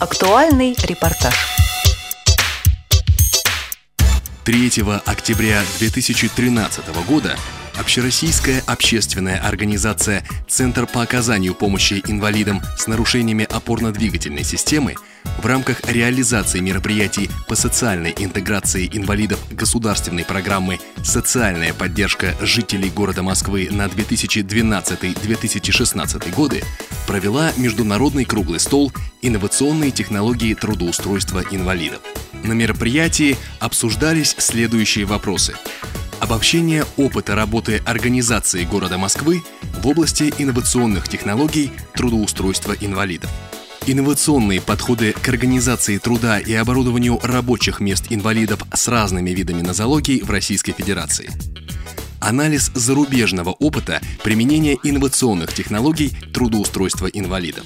Актуальный репортаж. 3 октября 2013 года Общероссийская общественная организация «Центр по оказанию помощи инвалидам с нарушениями опорно-двигательной системы» в рамках реализации мероприятий по социальной интеграции инвалидов государственной программы «Социальная поддержка жителей города Москвы на 2012-2016 годы» провела международный круглый стол «Инновационные технологии трудоустройства инвалидов». На мероприятии обсуждались следующие вопросы – обобщение опыта работы организации города Москвы в области инновационных технологий трудоустройства инвалидов. Инновационные подходы к организации труда и оборудованию рабочих мест инвалидов с разными видами нозологий в Российской Федерации. Анализ зарубежного опыта применения инновационных технологий трудоустройства инвалидов.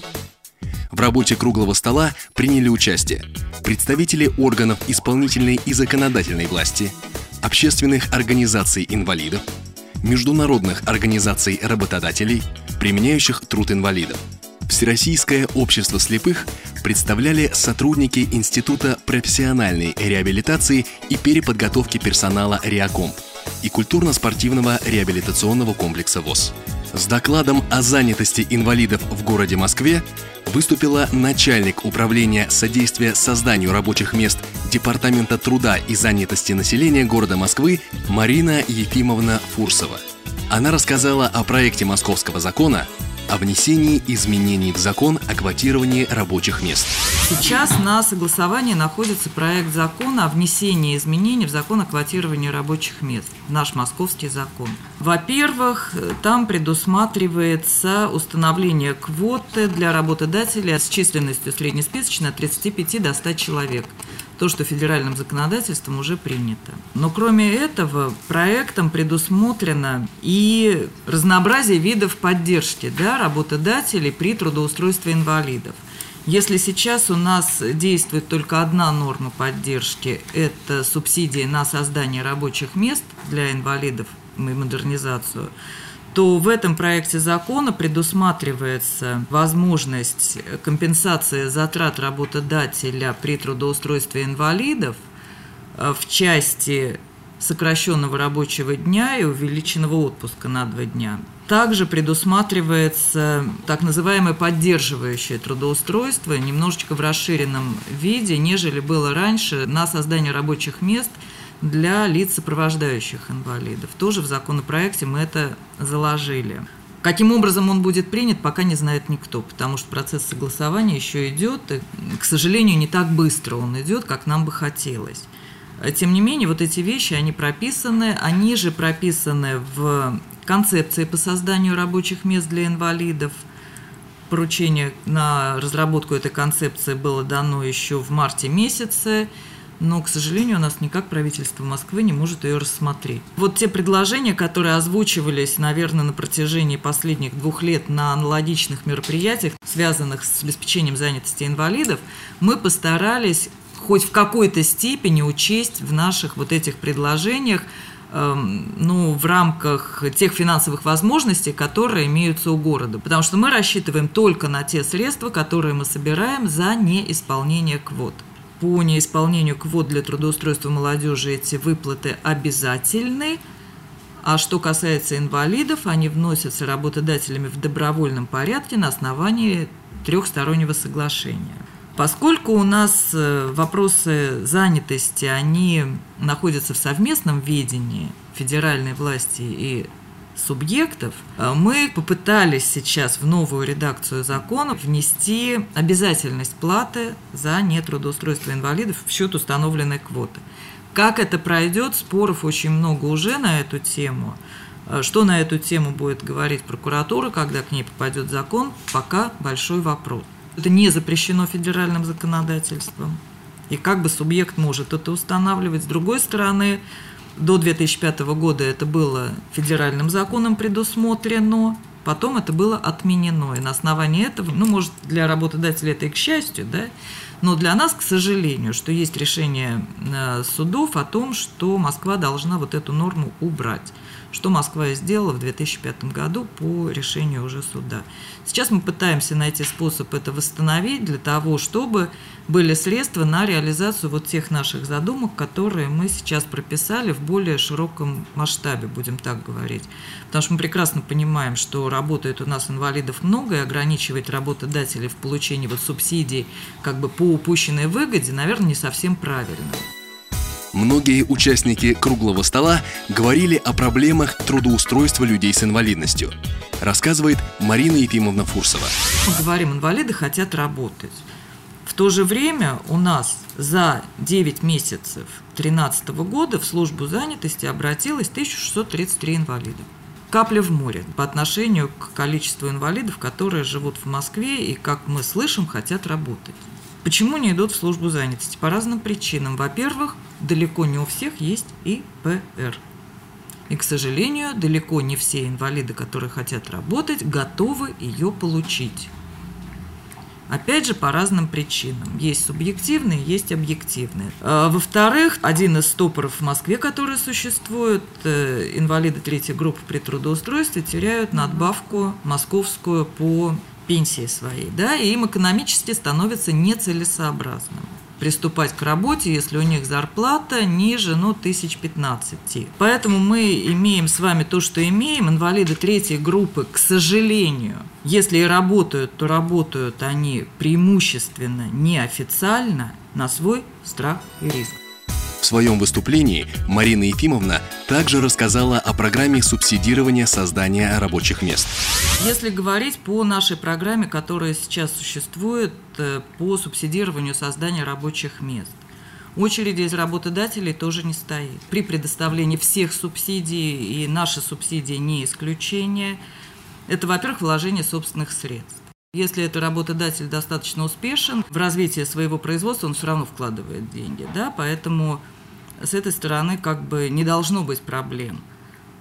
В работе круглого стола приняли участие представители органов исполнительной и законодательной власти, общественных организаций инвалидов, международных организаций работодателей, применяющих труд инвалидов. Всероссийское общество слепых представляли сотрудники Института профессиональной реабилитации и переподготовки персонала «Реакомп» и культурно-спортивного реабилитационного комплекса ВОЗ. С докладом о занятости инвалидов в городе Москве выступила начальник управления содействия созданию рабочих мест Департамента труда и занятости населения города Москвы Марина Ефимовна Фурсова. Она рассказала о проекте московского закона о внесении изменений в закон о квотировании рабочих мест. Сейчас на согласовании находится проект закона о внесении изменений в закон о квотировании рабочих мест, наш московский закон. Во-первых, там предусматривается установление квоты для работодателя с численностью среднесписочной от 35 до 100 человек то, что федеральным законодательством уже принято. Но кроме этого, проектом предусмотрено и разнообразие видов поддержки да, работодателей при трудоустройстве инвалидов. Если сейчас у нас действует только одна норма поддержки, это субсидии на создание рабочих мест для инвалидов и модернизацию, то в этом проекте закона предусматривается возможность компенсации затрат работодателя при трудоустройстве инвалидов э, в части сокращенного рабочего дня и увеличенного отпуска на два дня. Также предусматривается так называемое поддерживающее трудоустройство немножечко в расширенном виде, нежели было раньше на создание рабочих мест – для лиц, сопровождающих инвалидов. Тоже в законопроекте мы это заложили. Каким образом он будет принят, пока не знает никто, потому что процесс согласования еще идет, и, к сожалению, не так быстро он идет, как нам бы хотелось. Тем не менее, вот эти вещи, они прописаны, они же прописаны в концепции по созданию рабочих мест для инвалидов. Поручение на разработку этой концепции было дано еще в марте месяце, но, к сожалению, у нас никак правительство Москвы не может ее рассмотреть. Вот те предложения, которые озвучивались, наверное, на протяжении последних двух лет на аналогичных мероприятиях, связанных с обеспечением занятости инвалидов, мы постарались хоть в какой-то степени учесть в наших вот этих предложениях эм, ну, в рамках тех финансовых возможностей, которые имеются у города. Потому что мы рассчитываем только на те средства, которые мы собираем за неисполнение квот по неисполнению квот для трудоустройства молодежи эти выплаты обязательны, а что касается инвалидов, они вносятся работодателями в добровольном порядке на основании трехстороннего соглашения. Поскольку у нас э, вопросы занятости, они находятся в совместном ведении федеральной власти и субъектов, э, мы попытались сейчас в новую редакцию закона внести обязательность платы за нетрудоустройство инвалидов в счет установленной квоты. Как это пройдет, споров очень много уже на эту тему. Э, что на эту тему будет говорить прокуратура, когда к ней попадет закон, пока большой вопрос. Это не запрещено федеральным законодательством. И как бы субъект может это устанавливать. С другой стороны, до 2005 года это было федеральным законом предусмотрено, Потом это было отменено. И на основании этого, ну, может, для работодателя это и к счастью, да, но для нас, к сожалению, что есть решение э, судов о том, что Москва должна вот эту норму убрать что Москва сделала в 2005 году по решению уже суда. Сейчас мы пытаемся найти способ это восстановить для того, чтобы были средства на реализацию вот тех наших задумок, которые мы сейчас прописали в более широком масштабе, будем так говорить. Потому что мы прекрасно понимаем, что работает у нас инвалидов много, и ограничивать работодателей в получении вот субсидий как бы по упущенной выгоде, наверное, не совсем правильно. Многие участники круглого стола говорили о проблемах трудоустройства людей с инвалидностью. Рассказывает Марина Ефимовна Фурсова. Мы говорим, инвалиды хотят работать. В то же время у нас за 9 месяцев 2013 года в службу занятости обратилось 1633 инвалида. Капля в море по отношению к количеству инвалидов, которые живут в Москве и, как мы слышим, хотят работать. Почему не идут в службу занятости? По разным причинам. Во-первых, далеко не у всех есть ИПР. И, к сожалению, далеко не все инвалиды, которые хотят работать, готовы ее получить. Опять же, по разным причинам. Есть субъективные, есть объективные. А, во-вторых, один из стопоров в Москве, который существует, э, инвалиды третьей группы при трудоустройстве теряют надбавку московскую по пенсии своей, да, и им экономически становится нецелесообразным приступать к работе, если у них зарплата ниже, ну, тысяч пятнадцати. Поэтому мы имеем с вами то, что имеем. Инвалиды третьей группы, к сожалению, если и работают, то работают они преимущественно неофициально на свой страх и риск. В своем выступлении Марина Ефимовна также рассказала о программе субсидирования создания рабочих мест. Если говорить по нашей программе, которая сейчас существует э, по субсидированию создания рабочих мест, очереди из работодателей тоже не стоит. При предоставлении всех субсидий, и наши субсидии не исключение, это, во-первых, вложение собственных средств. Если это работодатель достаточно успешен в развитии своего производства, он все равно вкладывает деньги, да, поэтому с этой стороны как бы не должно быть проблем.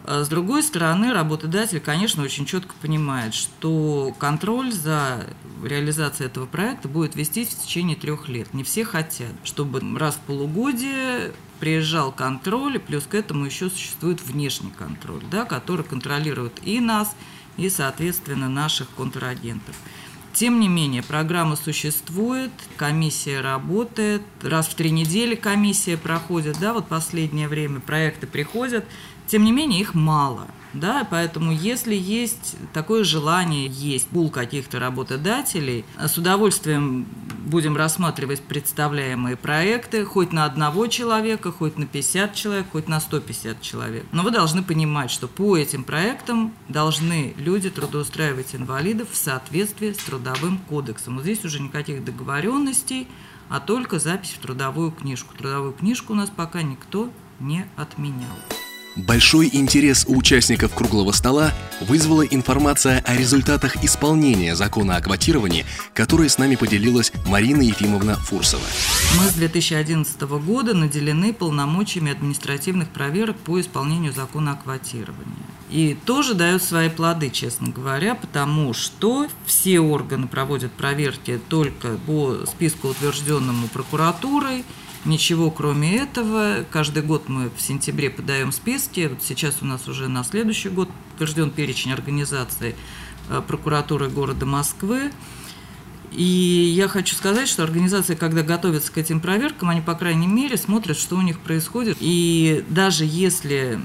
А с другой стороны, работодатель, конечно, очень четко понимает, что контроль за реализацией этого проекта будет вестись в течение трех лет. Не все хотят, чтобы раз в полугодие приезжал контроль, и плюс к этому еще существует внешний контроль, да, который контролирует и нас, и, соответственно, наших контрагентов. Тем не менее, программа существует, комиссия работает, раз в три недели комиссия проходит, да, вот последнее время проекты приходят, тем не менее их мало – да, поэтому если есть такое желание, есть пул каких-то работодателей, с удовольствием будем рассматривать представляемые проекты хоть на одного человека, хоть на 50 человек, хоть на 150 человек. Но вы должны понимать, что по этим проектам должны люди трудоустраивать инвалидов в соответствии с трудовым кодексом. Вот здесь уже никаких договоренностей, а только запись в трудовую книжку. Трудовую книжку у нас пока никто не отменял. Большой интерес у участников круглого стола вызвала информация о результатах исполнения закона о квотировании, которой с нами поделилась Марина Ефимовна Фурсова. Мы с 2011 года наделены полномочиями административных проверок по исполнению закона о квотировании. И тоже дают свои плоды, честно говоря, потому что все органы проводят проверки только по списку, утвержденному прокуратурой – Ничего кроме этого. Каждый год мы в сентябре подаем списки. Вот сейчас у нас уже на следующий год утвержден перечень организаций э, прокуратуры города Москвы. И я хочу сказать, что организации, когда готовятся к этим проверкам, они, по крайней мере, смотрят, что у них происходит. И даже если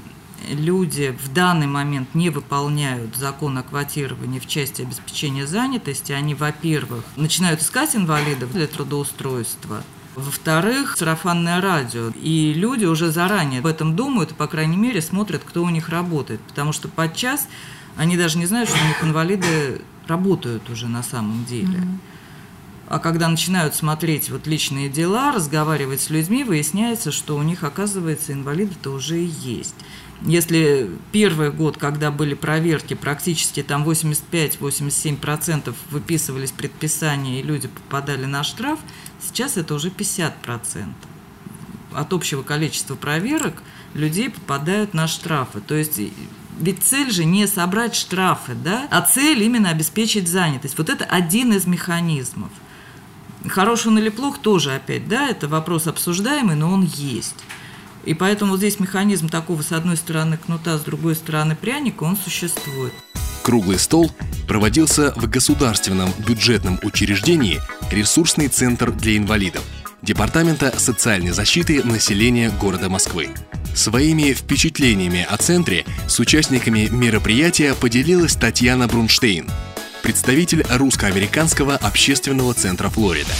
люди в данный момент не выполняют закон о квотировании в части обеспечения занятости, они, во-первых, начинают искать инвалидов для трудоустройства – во-вторых, сарафанное радио. И люди уже заранее об этом думают и, по крайней мере, смотрят, кто у них работает. Потому что подчас они даже не знают, что у них инвалиды работают уже на самом деле. А когда начинают смотреть вот личные дела, разговаривать с людьми, выясняется, что у них, оказывается, инвалиды-то уже и есть. Если первый год, когда были проверки, практически там 85-87% выписывались предписания, и люди попадали на штраф, сейчас это уже 50%. От общего количества проверок людей попадают на штрафы. То есть Ведь цель же не собрать штрафы, да, а цель именно обеспечить занятость. Вот это один из механизмов. Хорош он или плох тоже опять, да, это вопрос обсуждаемый, но он есть. И поэтому вот здесь механизм такого, с одной стороны, кнута, с другой стороны, пряника, он существует. Круглый стол проводился в государственном бюджетном учреждении «Ресурсный центр для инвалидов» Департамента социальной защиты населения города Москвы. Своими впечатлениями о центре с участниками мероприятия поделилась Татьяна Брунштейн, представитель русско-американского общественного центра Флорида.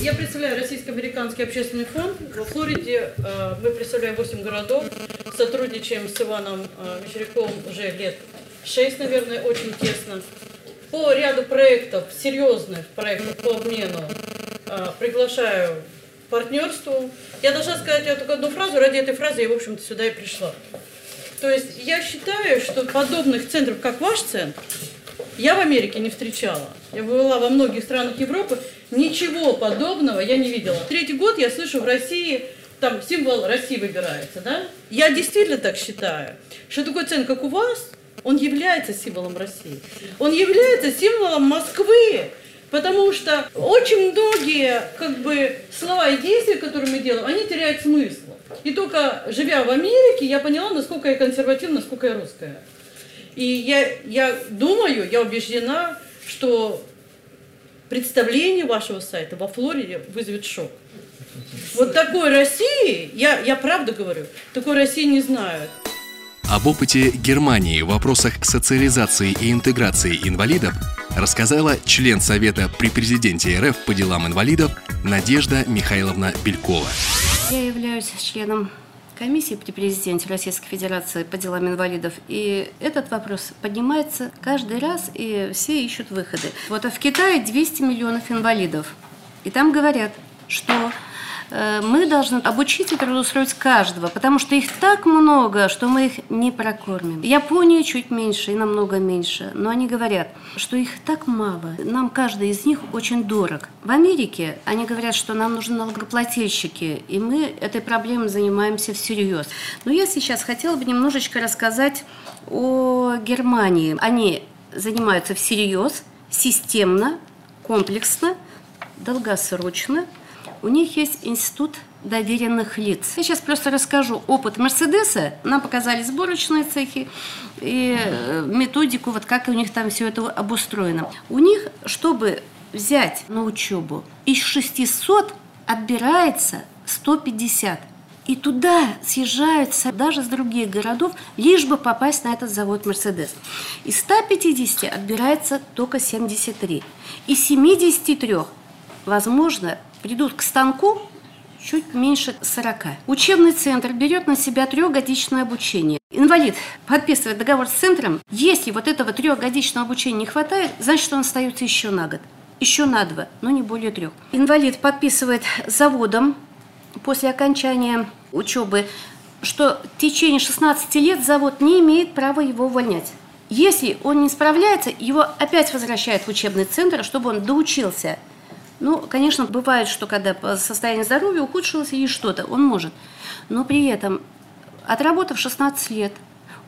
Я представляю Российско-американский общественный фонд. Во Флориде э, мы представляем 8 городов, сотрудничаем с Иваном э, Мещеряковым уже лет 6, наверное, очень тесно. По ряду проектов, серьезных проектов по обмену э, приглашаю партнерству. Я должна сказать я только одну фразу, ради этой фразы я, в общем-то, сюда и пришла. То есть я считаю, что подобных центров, как ваш центр, я в Америке не встречала. Я была во многих странах Европы, ничего подобного я не видела. Третий год я слышу в России, там символ России выбирается, да? Я действительно так считаю, что такой центр, как у вас, он является символом России. Он является символом Москвы, потому что очень многие как бы слова и действия, которые мы делаем, они теряют смысл. И только живя в Америке, я поняла, насколько я консервативна, насколько я русская. И я, я думаю, я убеждена, что представление вашего сайта во Флориде вызовет шок. Вот такой России, я, я правда говорю, такой России не знаю. Об опыте Германии в вопросах социализации и интеграции инвалидов рассказала член Совета при президенте РФ по делам инвалидов Надежда Михайловна Белькова. Я являюсь членом комиссии при президенте Российской Федерации по делам инвалидов. И этот вопрос поднимается каждый раз, и все ищут выходы. Вот а в Китае 200 миллионов инвалидов. И там говорят, что мы должны обучить и трудоустроить каждого, потому что их так много, что мы их не прокормим. Япония чуть меньше и намного меньше, но они говорят, что их так мало, нам каждый из них очень дорог. В Америке они говорят, что нам нужны налогоплательщики, и мы этой проблемой занимаемся всерьез. Но я сейчас хотела бы немножечко рассказать о Германии. Они занимаются всерьез, системно, комплексно, долгосрочно – у них есть институт доверенных лиц. Я сейчас просто расскажу опыт Мерседеса. Нам показали сборочные цехи и э, методику, вот как у них там все это обустроено. У них, чтобы взять на учебу, из 600 отбирается 150. И туда съезжаются даже с других городов, лишь бы попасть на этот завод «Мерседес». Из 150 отбирается только 73. Из 73, возможно, придут к станку чуть меньше 40. Учебный центр берет на себя трехгодичное обучение. Инвалид подписывает договор с центром. Если вот этого трехгодичного обучения не хватает, значит, он остается еще на год. Еще на два, но не более трех. Инвалид подписывает заводом после окончания учебы, что в течение 16 лет завод не имеет права его увольнять. Если он не справляется, его опять возвращают в учебный центр, чтобы он доучился – ну, конечно, бывает, что когда состояние здоровья ухудшилось или что-то, он может. Но при этом, отработав 16 лет,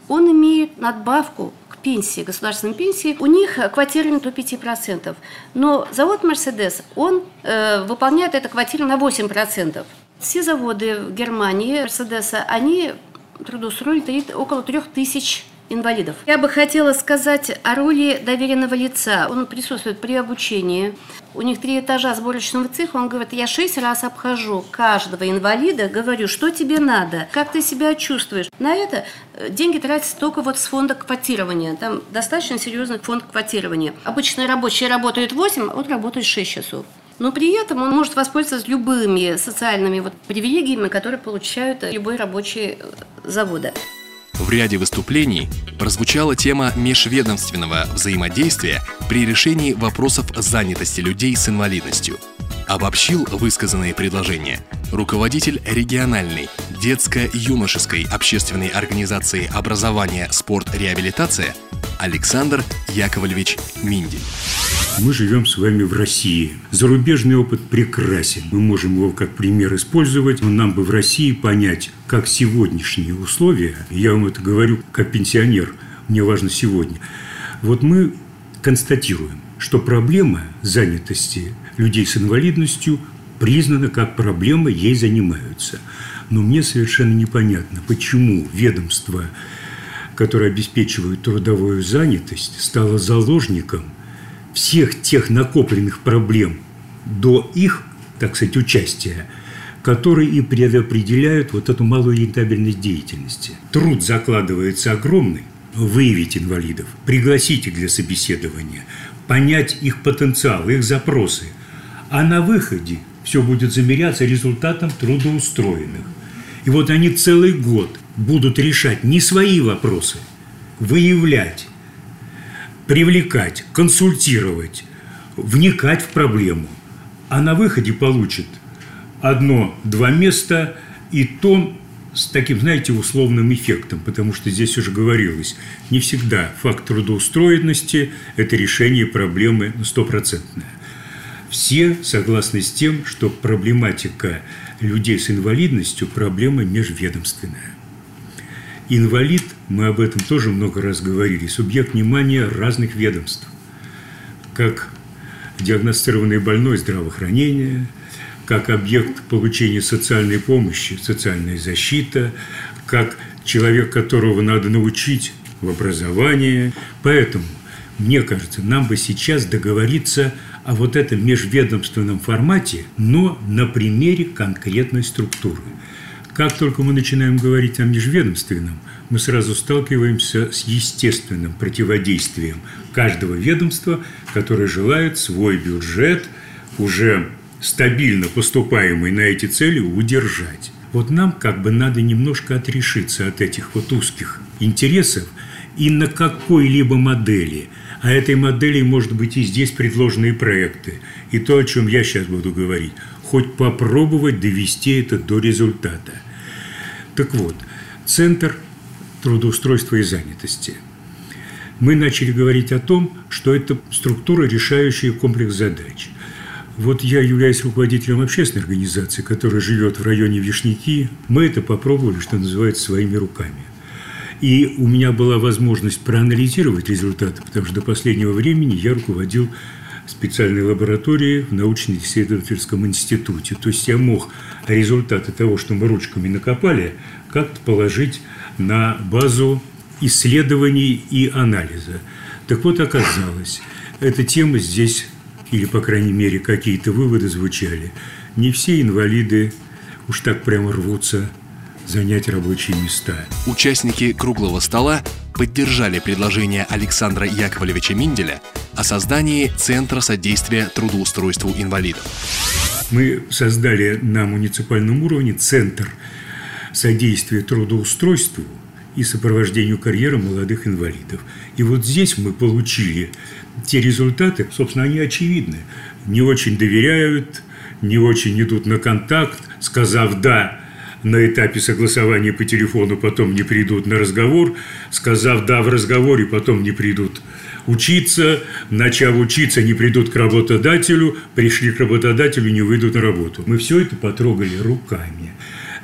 он имеет надбавку к пенсии, государственной пенсии. У них квотирование до 5%. Но завод «Мерседес», он э, выполняет это квотирование на 8%. Все заводы в Германии «Мерседеса», они трудоустроили около 3000 инвалидов. Я бы хотела сказать о роли доверенного лица. Он присутствует при обучении. У них три этажа сборочного цеха. Он говорит, я шесть раз обхожу каждого инвалида, говорю, что тебе надо, как ты себя чувствуешь. На это э, деньги тратятся только вот с фонда квотирования. Там достаточно серьезный фонд квотирования. Обычные рабочие работают 8, а он работает 6 часов. Но при этом он может воспользоваться любыми социальными вот привилегиями, которые получают любой рабочий э, завода. В ряде выступлений прозвучала тема межведомственного взаимодействия при решении вопросов занятости людей с инвалидностью. Обобщил высказанные предложения руководитель региональной детско-юношеской общественной организации образования, спорт, реабилитация Александр Яковлевич Миндель. Мы живем с вами в России. Зарубежный опыт прекрасен. Мы можем его как пример использовать, но нам бы в России понять, как сегодняшние условия, я вам это говорю как пенсионер, мне важно сегодня. Вот мы констатируем, что проблема занятости людей с инвалидностью признана как проблема, ей занимаются. Но мне совершенно непонятно, почему ведомство, которое обеспечивает трудовую занятость, стало заложником всех тех накопленных проблем до их, так сказать, участия, которые и предопределяют вот эту малую рентабельность деятельности. Труд закладывается огромный, выявить инвалидов, пригласить их для собеседования, понять их потенциал, их запросы. А на выходе все будет замеряться результатом трудоустроенных. И вот они целый год будут решать не свои вопросы, выявлять, привлекать, консультировать, вникать в проблему. А на выходе получат одно-два места, и то с таким, знаете, условным эффектом, потому что здесь уже говорилось, не всегда факт трудоустроенности – это решение проблемы стопроцентное. Все согласны с тем, что проблематика людей с инвалидностью – проблема межведомственная. Инвалид, мы об этом тоже много раз говорили, субъект внимания разных ведомств. Как диагностированный больной здравоохранения, как объект получения социальной помощи, социальная защита, как человек, которого надо научить в образовании. Поэтому, мне кажется, нам бы сейчас договориться о вот этом межведомственном формате, но на примере конкретной структуры. Как только мы начинаем говорить о межведомственном, мы сразу сталкиваемся с естественным противодействием каждого ведомства, которое желает свой бюджет уже стабильно поступаемый на эти цели удержать. Вот нам как бы надо немножко отрешиться от этих вот узких интересов и на какой-либо модели – а этой модели может быть и здесь предложенные проекты, и то, о чем я сейчас буду говорить, хоть попробовать довести это до результата. Так вот, Центр трудоустройства и занятости. Мы начали говорить о том, что это структура, решающая комплекс задач. Вот я являюсь руководителем общественной организации, которая живет в районе Вишняки. Мы это попробовали, что называется, своими руками – и у меня была возможность проанализировать результаты, потому что до последнего времени я руководил специальной лабораторией в научно-исследовательском институте. То есть я мог результаты того, что мы ручками накопали, как-то положить на базу исследований и анализа. Так вот, оказалось, эта тема здесь, или, по крайней мере, какие-то выводы звучали, не все инвалиды уж так прямо рвутся занять рабочие места. Участники круглого стола поддержали предложение Александра Яковлевича Минделя о создании Центра содействия трудоустройству инвалидов. Мы создали на муниципальном уровне Центр содействия трудоустройству и сопровождению карьеры молодых инвалидов. И вот здесь мы получили те результаты, собственно, они очевидны. Не очень доверяют, не очень идут на контакт, сказав «да», на этапе согласования по телефону потом не придут на разговор, сказав «да» в разговоре, потом не придут учиться, начав учиться, не придут к работодателю, пришли к работодателю, не выйдут на работу. Мы все это потрогали руками.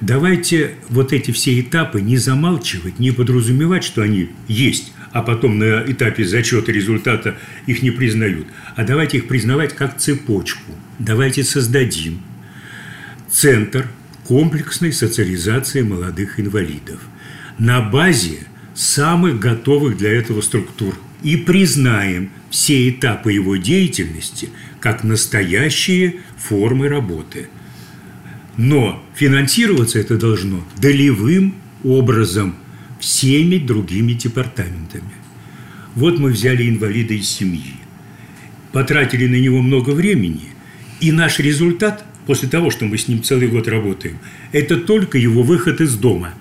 Давайте вот эти все этапы не замалчивать, не подразумевать, что они есть, а потом на этапе зачета результата их не признают, а давайте их признавать как цепочку. Давайте создадим центр – комплексной социализации молодых инвалидов на базе самых готовых для этого структур и признаем все этапы его деятельности как настоящие формы работы. Но финансироваться это должно долевым образом всеми другими департаментами. Вот мы взяли инвалида из семьи, потратили на него много времени, и наш результат – после того, что мы с ним целый год работаем, это только его выход из дома.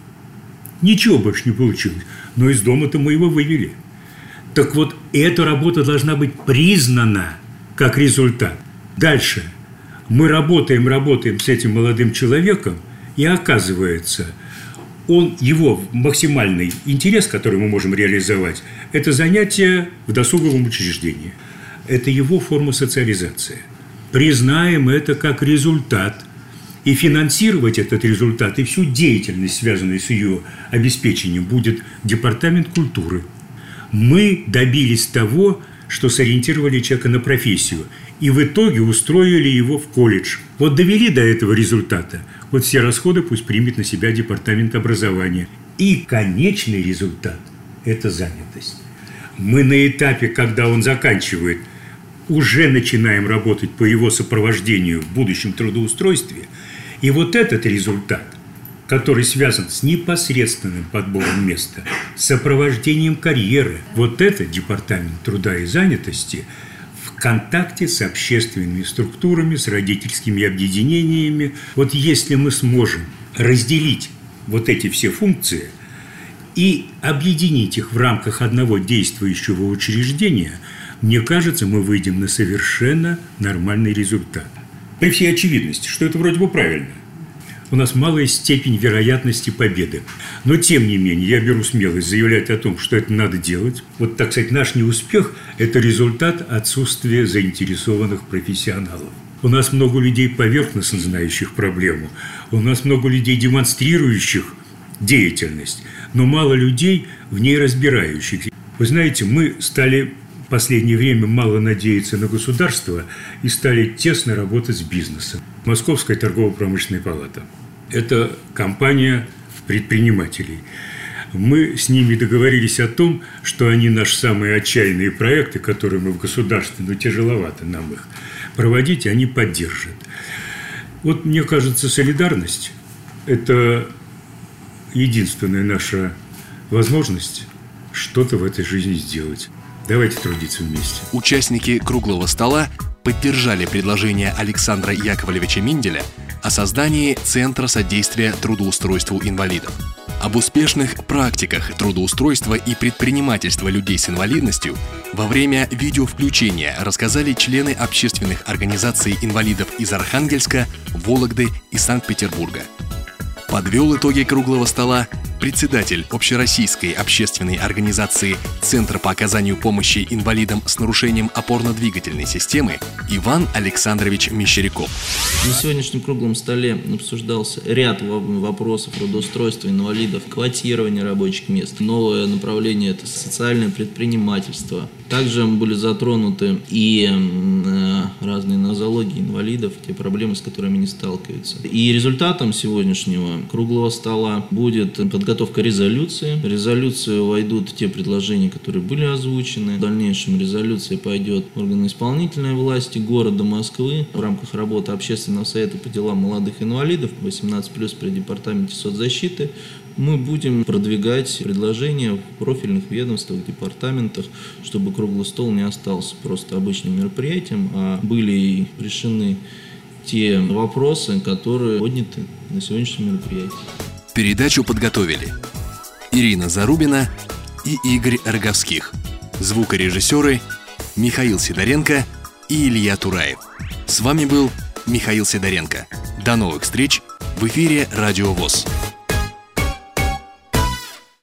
Ничего больше не получилось. Но из дома-то мы его вывели. Так вот, эта работа должна быть признана как результат. Дальше. Мы работаем, работаем с этим молодым человеком, и оказывается, он, его максимальный интерес, который мы можем реализовать, это занятие в досуговом учреждении. Это его форма социализации признаем это как результат и финансировать этот результат и всю деятельность, связанную с ее обеспечением, будет Департамент культуры. Мы добились того, что сориентировали человека на профессию. И в итоге устроили его в колледж. Вот довели до этого результата. Вот все расходы пусть примет на себя департамент образования. И конечный результат – это занятость. Мы на этапе, когда он заканчивает, уже начинаем работать по его сопровождению в будущем трудоустройстве. И вот этот результат – который связан с непосредственным подбором места, сопровождением карьеры. Вот это департамент труда и занятости в контакте с общественными структурами, с родительскими объединениями. Вот если мы сможем разделить вот эти все функции и объединить их в рамках одного действующего учреждения, мне кажется, мы выйдем на совершенно нормальный результат. При всей очевидности, что это вроде бы правильно у нас малая степень вероятности победы. Но, тем не менее, я беру смелость заявлять о том, что это надо делать. Вот, так сказать, наш неуспех – это результат отсутствия заинтересованных профессионалов. У нас много людей поверхностно знающих проблему. У нас много людей, демонстрирующих деятельность, но мало людей в ней разбирающихся. Вы знаете, мы стали последнее время мало надеяться на государство и стали тесно работать с бизнесом. Московская торгово-промышленная палата – это компания предпринимателей. Мы с ними договорились о том, что они наши самые отчаянные проекты, которые мы в государстве, но тяжеловато нам их проводить, они поддержат. Вот мне кажется, солидарность – это единственная наша возможность что-то в этой жизни сделать. Давайте трудиться вместе. Участники круглого стола поддержали предложение Александра Яковлевича Минделя о создании Центра содействия трудоустройству инвалидов. Об успешных практиках трудоустройства и предпринимательства людей с инвалидностью во время видеовключения рассказали члены общественных организаций инвалидов из Архангельска, Вологды и Санкт-Петербурга. Подвел итоги круглого стола председатель Общероссийской общественной организации Центра по оказанию помощи инвалидам с нарушением опорно-двигательной системы Иван Александрович Мещеряков. На сегодняшнем круглом столе обсуждался ряд вопросов трудоустройства инвалидов, квотирования рабочих мест. Новое направление – это социальное предпринимательство. Также были затронуты и э, разные нозологии инвалидов, те проблемы, с которыми они сталкиваются. И результатом сегодняшнего круглого стола будет подготовка резолюции. В резолюцию войдут те предложения, которые были озвучены. В дальнейшем резолюция пойдет в органы исполнительной власти города Москвы в рамках работы Общественного совета по делам молодых инвалидов 18+, при департаменте соцзащиты мы будем продвигать предложения в профильных ведомствах, департаментах, чтобы круглый стол не остался просто обычным мероприятием, а были решены те вопросы, которые подняты на сегодняшнем мероприятии. Передачу подготовили Ирина Зарубина и Игорь Роговских. Звукорежиссеры Михаил Сидоренко и Илья Тураев. С вами был Михаил Сидоренко. До новых встреч в эфире «Радио ВОЗ».